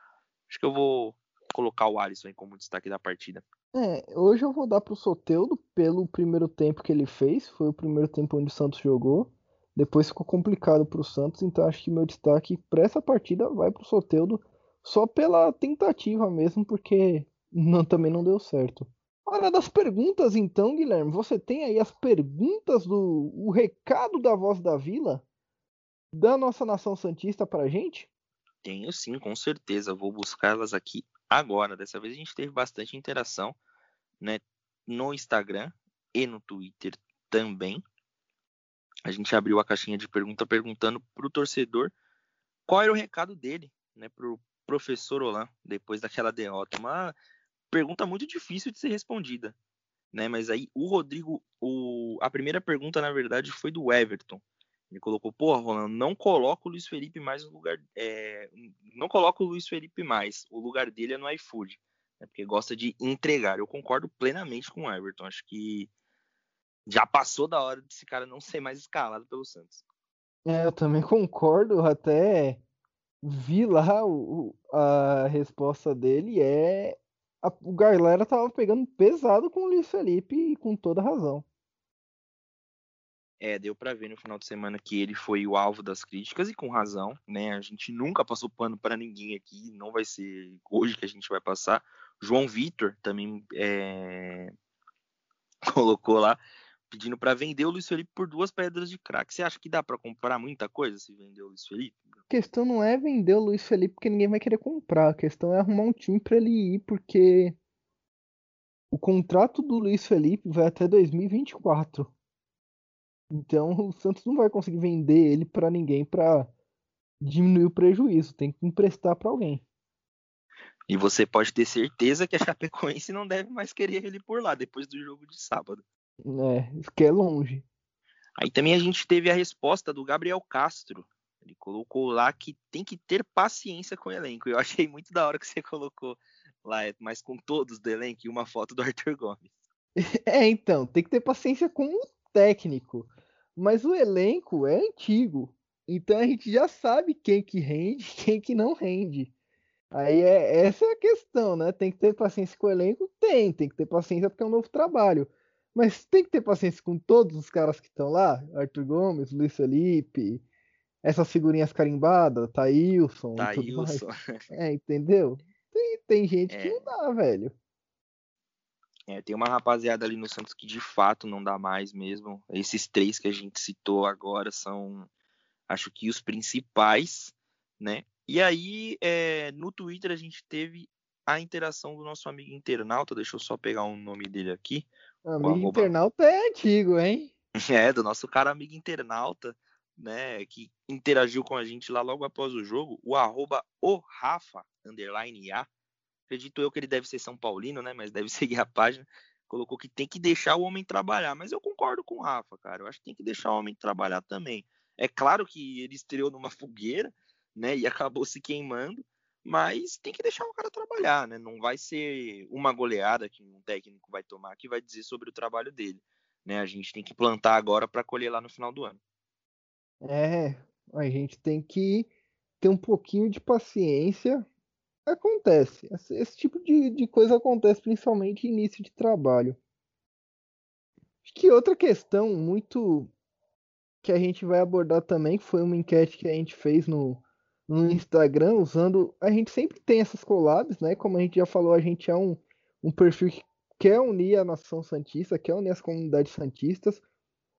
acho que eu vou colocar o Alisson como destaque da partida. É, hoje eu vou dar para o Soteudo pelo primeiro tempo que ele fez. Foi o primeiro tempo onde o Santos jogou. Depois ficou complicado para o Santos, então acho que meu destaque para essa partida vai para o Soteudo só pela tentativa mesmo, porque <laughs> não, também não deu certo. Hora das perguntas, então, Guilherme. Você tem aí as perguntas do o recado da voz da Vila da nossa nação santista para gente? Tenho sim, com certeza. Vou buscá-las aqui agora. Dessa vez a gente teve bastante interação, né, no Instagram e no Twitter também a gente abriu a caixinha de pergunta perguntando para o torcedor qual era o recado dele, né, para o professor Olan, depois daquela derrota. Uma pergunta muito difícil de ser respondida, né? Mas aí o Rodrigo, o, a primeira pergunta na verdade foi do Everton. Ele colocou, porra, Rolando, não coloca o Luiz Felipe mais no lugar, é, não coloca o Luiz Felipe mais. O lugar dele é no iFood, né, porque gosta de entregar. Eu concordo plenamente com o Everton. Acho que já passou da hora desse cara não ser mais escalado pelo Santos. É, eu também concordo, até vi lá o, a resposta dele é a, o galera tava pegando pesado com o Luiz Felipe e com toda razão. É, deu para ver no final de semana que ele foi o alvo das críticas e com razão, né? A gente nunca passou pano para ninguém aqui, não vai ser hoje que a gente vai passar. João Vitor também é... <laughs> colocou lá pedindo para vender o Luiz Felipe por duas pedras de crack. Você acha que dá para comprar muita coisa se vender o Luiz Felipe? A questão não é vender o Luiz Felipe porque ninguém vai querer comprar. A questão é arrumar um time para ele ir porque o contrato do Luiz Felipe vai até 2024. Então o Santos não vai conseguir vender ele para ninguém para diminuir o prejuízo. Tem que emprestar para alguém. E você pode ter certeza que a Chapecoense não deve mais querer ele por lá depois do jogo de sábado. É, isso que é longe. Aí também a gente teve a resposta do Gabriel Castro. Ele colocou lá que tem que ter paciência com o elenco. Eu <laughs> achei muito da hora que você colocou lá, mas com todos do elenco e uma foto do Arthur Gomes. <laughs> É, então, tem que ter paciência com o técnico. Mas o elenco é antigo. Então a gente já sabe quem que rende quem que não rende. Aí é, essa é a questão, né? Tem que ter paciência com o elenco? Tem, tem que ter paciência porque é um novo trabalho. Mas tem que ter paciência com todos os caras que estão lá. Arthur Gomes, Luiz Felipe, essas figurinhas carimbadas, Thailson. Thailson. É, entendeu? Tem, tem gente é. que não dá, velho. É, tem uma rapaziada ali no Santos que de fato não dá mais mesmo. Esses três que a gente citou agora são, acho que os principais, né? E aí, é, no Twitter a gente teve a interação do nosso amigo internauta. Deixa eu só pegar o nome dele aqui. Amigo arroba... internauta é antigo, hein? <laughs> É, do nosso cara amigo internauta, né, que interagiu com a gente lá logo após o jogo, o arroba o Rafa, underline A. Acredito eu que ele deve ser São Paulino, né, mas deve <laughs> seguir a página. Colocou que tem que deixar o homem trabalhar, mas eu concordo com o Rafa, cara. Eu acho que tem que deixar o homem trabalhar também. É claro que ele estreou numa fogueira, né, e <laughs> acabou se queimando, mas tem que deixar o cara trabalhar, né? Não vai ser uma goleada que um técnico vai tomar que vai dizer sobre o trabalho dele, né? A gente tem que plantar agora para colher lá no final do ano. É, a gente tem que ter um pouquinho de paciência. Acontece, esse tipo de, de coisa acontece principalmente em início de trabalho. Acho que outra questão muito que a gente vai abordar também, que foi uma enquete que a gente fez no, no Instagram usando. A gente sempre tem essas collabs, né? Como a gente já falou, a gente é um, um perfil que quer unir a nação santista, quer unir as comunidades santistas.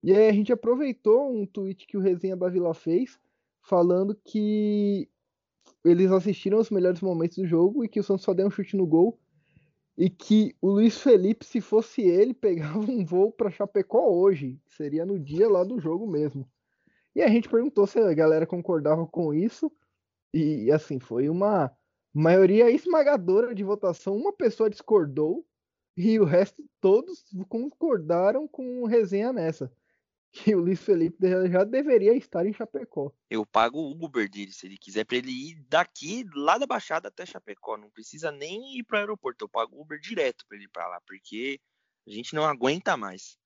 E aí a gente aproveitou um tweet que o Resenha da Vila fez, falando que eles assistiram os melhores momentos do jogo e que o Santos só deu um chute no gol. E que o Luiz Felipe, se fosse ele, <laughs> pegava um voo para Chapecó hoje. Seria no dia lá do jogo mesmo. E a gente perguntou se a galera concordava com isso. E assim, foi uma maioria esmagadora de votação. Uma pessoa discordou e o resto todos concordaram com resenha nessa. Que o Luiz Felipe já deveria estar em Chapecó. Eu pago o Uber dele se ele quiser, para ele ir daqui, lá da Baixada até Chapecó. Não precisa nem ir para o aeroporto. Eu pago o Uber direto para ele ir para lá, porque a gente não aguenta mais.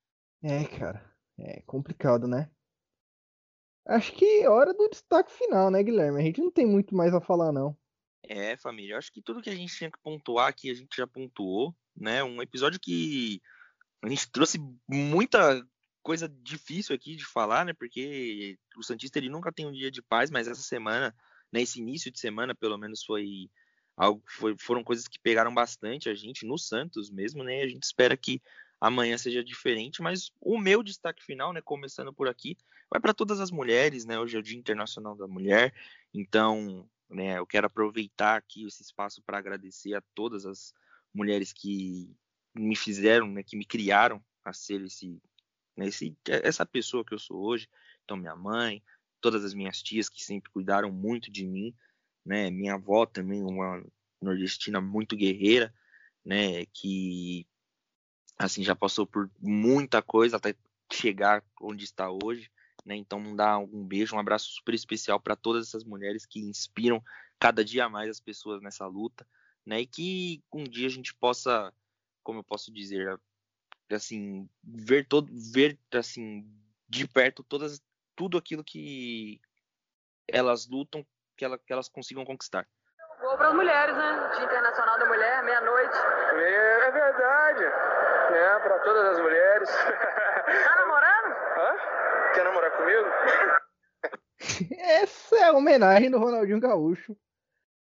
É, cara. É complicado, né? Acho que é hora do destaque final, né, Guilherme? A gente não tem muito mais a falar, não. É, família. Acho que tudo que a gente tinha que pontuar aqui, a gente já pontuou, né? Um episódio que a gente trouxe muita coisa difícil aqui de falar, né? Porque o Santista ele nunca tem um dia de paz, mas essa semana, né, esse início de semana, pelo menos foi algo foi, foram coisas que pegaram bastante a gente no Santos mesmo, né? A gente espera que amanhã seja diferente, mas o meu destaque final, né, começando por aqui, vai para todas as mulheres, né? Hoje é o Dia Internacional da Mulher, então, né, eu quero aproveitar aqui esse espaço para agradecer a todas as mulheres que me fizeram, né, que me criaram a ser esse, né, esse essa pessoa que eu sou hoje. Então, minha mãe, todas as minhas tias que sempre cuidaram muito de mim, né? Minha avó também, uma nordestina muito guerreira, né? Que assim já passou por muita coisa até chegar onde está hoje, né? Então dar um beijo, um abraço super especial para todas essas mulheres que inspiram cada dia mais as pessoas nessa luta, né? E que um dia a gente possa, como eu posso dizer, assim, ver todo ver assim de perto todas tudo aquilo que elas lutam, que, ela, que elas consigam conquistar. Gol para as mulheres, né? Dia Internacional da Mulher, meia-noite. É, é verdade, né? Para todas as mulheres. Tá namorando? Hã? Quer namorar comigo? Essa é a homenagem do Ronaldinho Gaúcho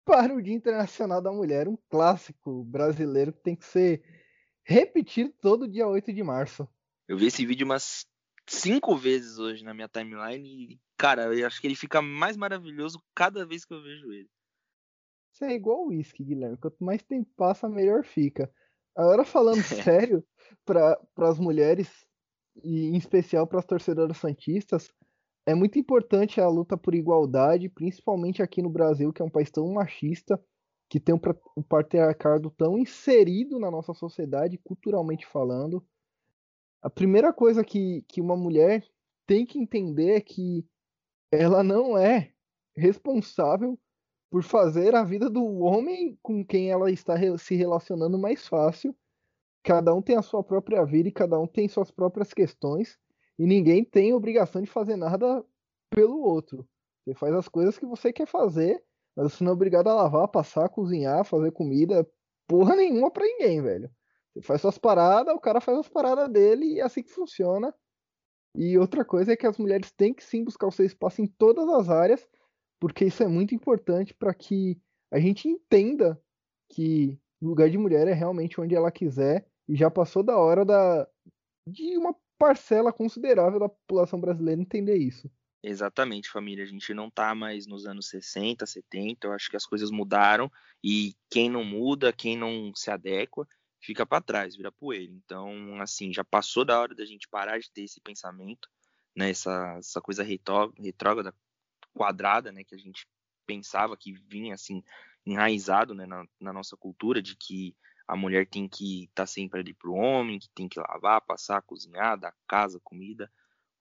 para o Dia Internacional da Mulher, um clássico brasileiro que tem que ser repetido todo dia 8 de março. Eu vi esse vídeo umas cinco vezes hoje na minha timeline e, cara, eu acho que ele fica mais maravilhoso cada vez que eu vejo ele. Isso é igual o whisky, Guilherme. Quanto mais tempo passa, melhor fica. Agora falando <laughs> sério, para as mulheres, e em especial para as torcedoras santistas, é muito importante a luta por igualdade, principalmente aqui no Brasil, que é um país tão machista, que tem um patriarcado tão inserido na nossa sociedade, culturalmente falando. A primeira coisa que, que uma mulher tem que entender é que ela não é responsável por fazer a vida do homem com quem ela está se relacionando mais fácil. Cada um tem a sua própria vida e cada um tem suas próprias questões. E ninguém tem obrigação de fazer nada pelo outro. Você faz as coisas que você quer fazer, mas você não é obrigado a lavar, passar, cozinhar, fazer comida, porra nenhuma pra ninguém, velho. Você faz suas paradas, o cara faz as paradas dele e é assim que funciona. E outra coisa é que as mulheres têm que sim buscar o seu espaço em todas as áreas, porque isso é muito importante para que a gente entenda que o lugar de mulher é realmente onde ela quiser e já passou da hora da, de uma parcela considerável da população brasileira entender isso. Exatamente, família. A gente não tá mais nos anos 60, 70. Eu acho que as coisas mudaram e quem não muda, quem não se adequa, fica para trás, vira poeira. Então, assim, já passou da hora da gente parar de ter esse pensamento, né? Essa, essa coisa retrógrada, quadrada, né? Que a gente pensava que vinha assim enraizado né, na, na nossa cultura de que a mulher tem que estar tá sempre ali para o homem, que tem que lavar, passar, cozinhar, dar casa, comida,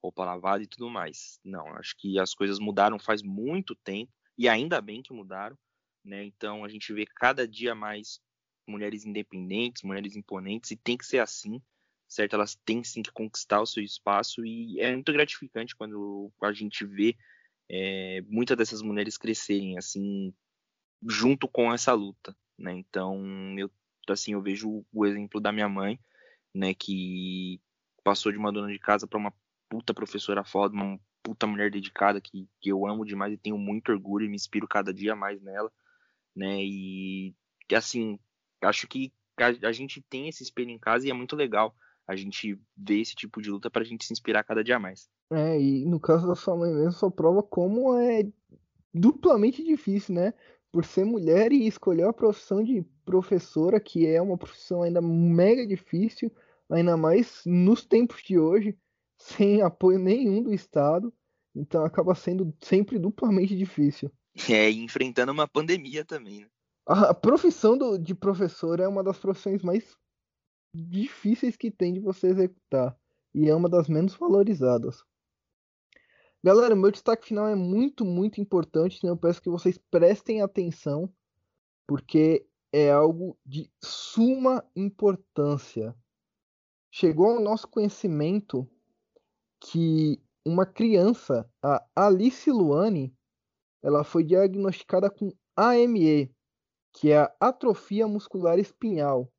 roupa lavada e tudo mais. Não, acho que as coisas mudaram faz muito tempo e ainda bem que mudaram, né? Então a gente vê cada dia mais mulheres independentes, mulheres imponentes e tem que ser assim, certo? Elas têm sim que conquistar o seu espaço e é muito gratificante quando a gente vê é, muitas dessas mulheres crescerem assim junto com essa luta, né? Então eu assim eu vejo o exemplo da minha mãe, né, que passou de uma dona de casa para uma puta professora foda, uma puta mulher dedicada que, que eu amo demais e tenho muito orgulho e me inspiro cada dia mais nela, né? E assim, acho que a, a gente tem esse espelho em casa e é muito legal a gente ver esse tipo de luta para a gente se inspirar cada dia mais. É, e no caso da sua mãe mesmo, só prova como é duplamente difícil, né? Por ser mulher e escolher a profissão de professora, que é uma profissão ainda mega difícil, ainda mais nos tempos de hoje, <laughs> sem apoio nenhum do Estado. Então acaba sendo sempre duplamente difícil. É, enfrentando uma pandemia também, né? A profissão do, de professor é uma das profissões mais difíceis que tem de você executar. E é uma das menos valorizadas. Galera, meu destaque final é muito, muito importante. Então eu peço que vocês prestem atenção, porque é algo de suma importância. Chegou ao nosso conhecimento que uma criança, a Alice Luane, ela foi diagnosticada com AME, que é a atrofia muscular espinhal.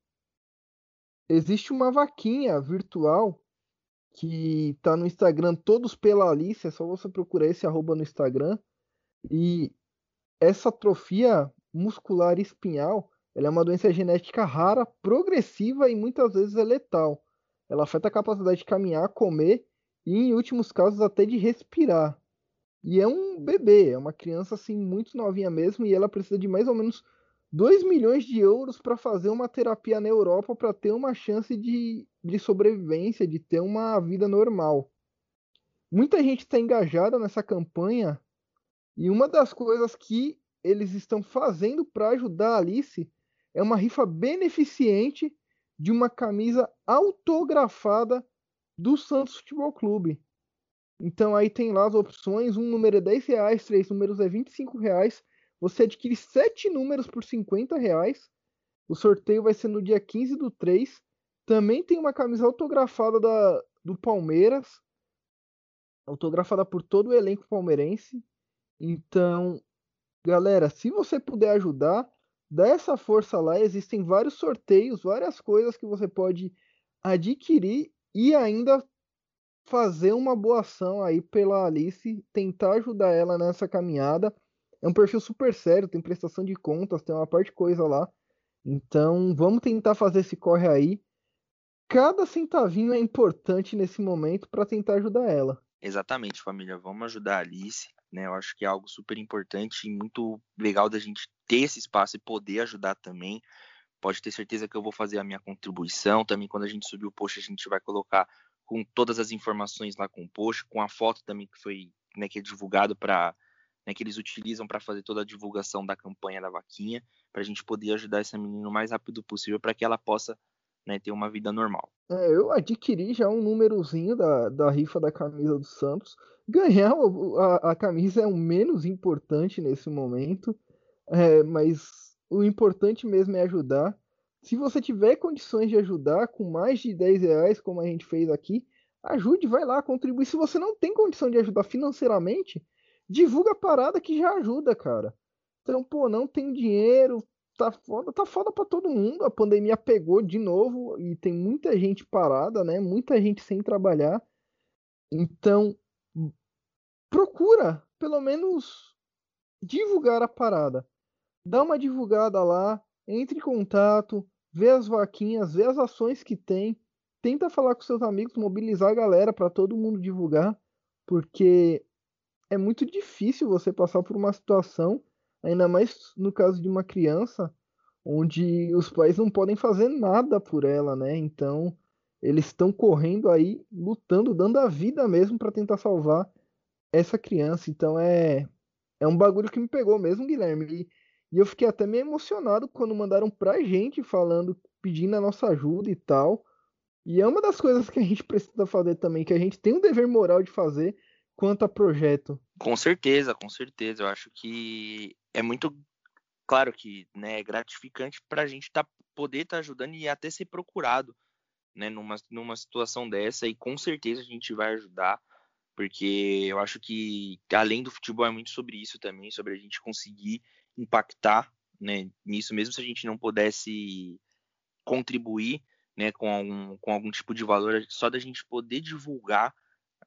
Existe uma vaquinha virtual que está no Instagram, todos pela Alice, é só você procurar esse arroba no Instagram. E essa atrofia muscular espinhal, ela é uma doença genética rara, progressiva e muitas vezes é letal. Ela afeta a capacidade de caminhar, comer e, em últimos casos, até de respirar. E é um bebê, é uma criança assim muito novinha mesmo, e ela precisa de mais ou menos 2 milhões de euros para fazer uma terapia na Europa para ter uma chance de, de sobrevivência, de ter uma vida normal. Muita gente está engajada nessa campanha e uma das coisas que eles estão fazendo para ajudar a Alice é uma rifa beneficente de uma camisa autografada do Santos Futebol Clube. Então aí tem lá as opções, um número é 10 reais, três números é 25 reais você adquire sete números por 50 reais. O sorteio vai ser no dia 15 do 3. Também tem uma camisa autografada da, do Palmeiras. Autografada por todo o elenco palmeirense. Então, galera, se você puder ajudar, dá essa força lá. Existem vários sorteios, várias coisas que você pode adquirir e ainda fazer uma boa ação aí pela Alice, tentar ajudar ela nessa caminhada. É um perfil super sério, tem prestação de contas, tem uma parte de coisa lá. Então, vamos tentar fazer esse corre aí. Cada centavinho é importante nesse momento para tentar ajudar ela. Exatamente, família. Vamos ajudar a Alice. Né? Eu acho que é algo super importante e muito legal da gente ter esse espaço e poder ajudar também. Pode ter certeza que eu vou fazer a minha contribuição. Também, quando a gente subir o post, a gente vai colocar com todas as informações lá com o post, com a foto também que foi né, que é divulgado para né, que eles utilizam para fazer toda a divulgação da campanha da vaquinha, para a gente poder ajudar essa menina o mais rápido possível para que ela possa né, ter uma vida normal. É, eu adquiri já um númerozinho da, da rifa da camisa do Santos. Ganhar a, a camisa é o menos importante nesse momento, é, mas o importante mesmo é ajudar. Se você tiver condições de ajudar com mais de 10 reais, como a gente fez aqui, ajude, vai lá, contribui. Se você não tem condição de ajudar financeiramente, divulga a parada que já ajuda, cara. Então, pô, não tem dinheiro, tá foda, tá foda pra todo mundo. A pandemia pegou de novo e tem muita gente parada, né? Muita gente sem trabalhar. Então, procura, pelo menos, divulgar a parada. Dá uma divulgada lá, entre em contato, vê as vaquinhas, vê as ações que tem. Tenta falar com seus amigos, mobilizar a galera para todo mundo divulgar, porque é muito difícil você passar por uma situação, ainda mais no caso de uma criança, onde os pais não podem fazer nada por ela, né? Então, eles estão correndo aí, lutando, dando a vida mesmo para tentar salvar essa criança. Então, é é um bagulho que me pegou mesmo, Guilherme. E, e eu fiquei até meio emocionado quando mandaram pra gente falando, pedindo a nossa ajuda e tal. E é uma das coisas que a gente precisa fazer também, que a gente tem um dever moral de fazer quanto a projeto. Com certeza, com certeza. Eu acho que é muito claro que né, é gratificante para a gente tá, poder estar tá ajudando e até ser procurado né, numa, numa situação dessa, e com certeza a gente vai ajudar, porque eu acho que além do futebol é muito sobre isso também, sobre a gente conseguir impactar né, nisso, mesmo se a gente não pudesse contribuir né, com, algum, com algum tipo de valor, só da gente poder divulgar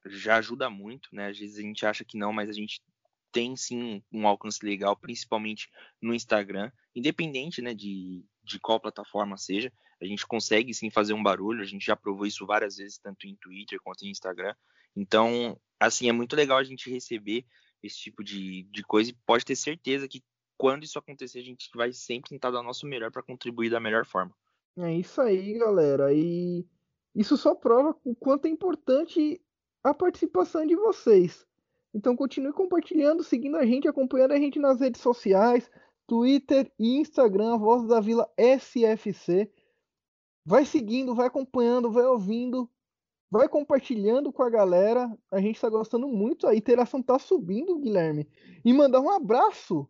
já ajuda muito, né? Às vezes a gente acha que não, mas a gente tem sim um alcance legal, principalmente no Instagram, independente né, de, de qual plataforma seja, a gente consegue sim fazer um barulho, a gente já provou isso várias vezes, tanto em Twitter quanto em Instagram. Então, assim, é muito legal a gente receber esse tipo de, de coisa e pode ter certeza que quando isso acontecer, a gente vai sempre tentar dar o nosso melhor para contribuir da melhor forma. É isso aí, galera. E isso só prova o quanto é importante a participação de vocês. Então continue compartilhando, seguindo a gente, acompanhando a gente nas redes sociais, Twitter e Instagram, Voz da Vila SFC. Vai seguindo, vai acompanhando, vai ouvindo, vai compartilhando com a galera. A gente está gostando muito, a interação está subindo, Guilherme. E mandar um abraço,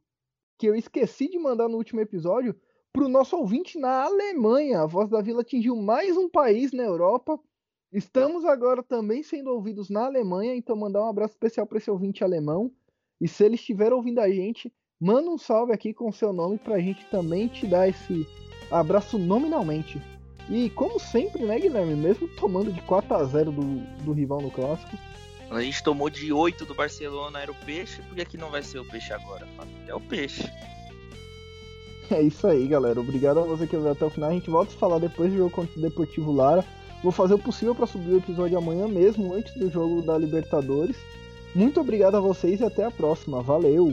que eu esqueci de mandar no último episódio, para o nosso ouvinte na Alemanha. A Voz da Vila atingiu mais um país na Europa Estamos agora também sendo ouvidos na Alemanha, então mandar um abraço especial para esse ouvinte alemão. E se ele estiver ouvindo a gente, manda um salve aqui com o seu nome para a gente também te dar esse abraço nominalmente. E como sempre, né, Guilherme? Mesmo tomando de 4 a 0 do, do rival no clássico. A gente tomou de 8 do Barcelona, era o peixe, porque aqui não vai ser o peixe agora, É o peixe. É isso aí, galera. Obrigado a você que veio até o final. A gente volta a falar depois do jogo contra o Deportivo Lara. Vou fazer o possível para subir o episódio amanhã mesmo, antes do jogo da Libertadores. Muito obrigado a vocês e até a próxima. Valeu!